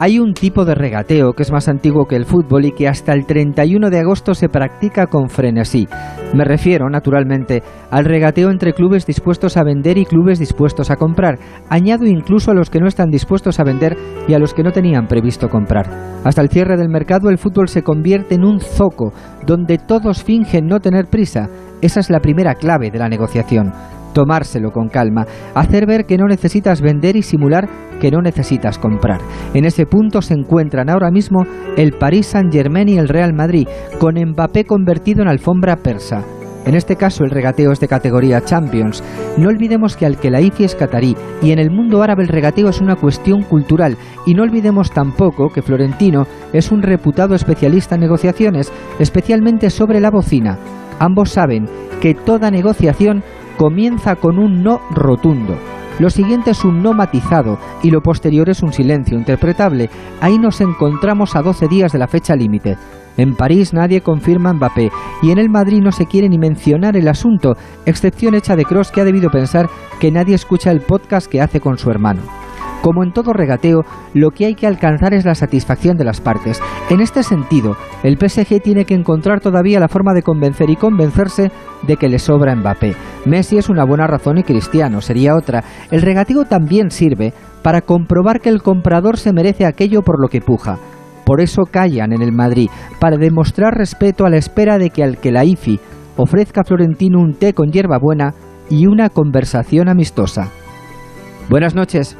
Hay un tipo de regateo que es más antiguo que el fútbol y que hasta el 31 de agosto se practica con frenesí. Me refiero, naturalmente, al regateo entre clubes dispuestos a vender y clubes dispuestos a comprar. Añado incluso a los que no están dispuestos a vender y a los que no tenían previsto comprar. Hasta el cierre del mercado el fútbol se convierte en un zoco donde todos fingen no tener prisa. Esa es la primera clave de la negociación tomárselo con calma, hacer ver que no necesitas vender y simular que no necesitas comprar. En ese punto se encuentran ahora mismo el Paris Saint-Germain y el Real Madrid, con Mbappé convertido en alfombra persa. En este caso el regateo es de categoría Champions. No olvidemos que al que la IFI es catarí y en el mundo árabe el regateo es una cuestión cultural y no olvidemos tampoco que Florentino es un reputado especialista en negociaciones, especialmente sobre la bocina. Ambos saben que toda negociación comienza con un no rotundo. Lo siguiente es un no matizado y lo posterior es un silencio interpretable. Ahí nos encontramos a 12 días de la fecha límite. En París nadie confirma Mbappé y en el Madrid no se quiere ni mencionar el asunto, excepción hecha de Cross que ha debido pensar que nadie escucha el podcast que hace con su hermano. Como en todo regateo, lo que hay que alcanzar es la satisfacción de las partes. En este sentido, el PSG tiene que encontrar todavía la forma de convencer y convencerse de que le sobra Mbappé. Messi es una buena razón y Cristiano sería otra. El regateo también sirve para comprobar que el comprador se merece aquello por lo que puja. Por eso callan en el Madrid, para demostrar respeto a la espera de que al que la IFI ofrezca a Florentino un té con hierbabuena y una conversación amistosa. Buenas noches.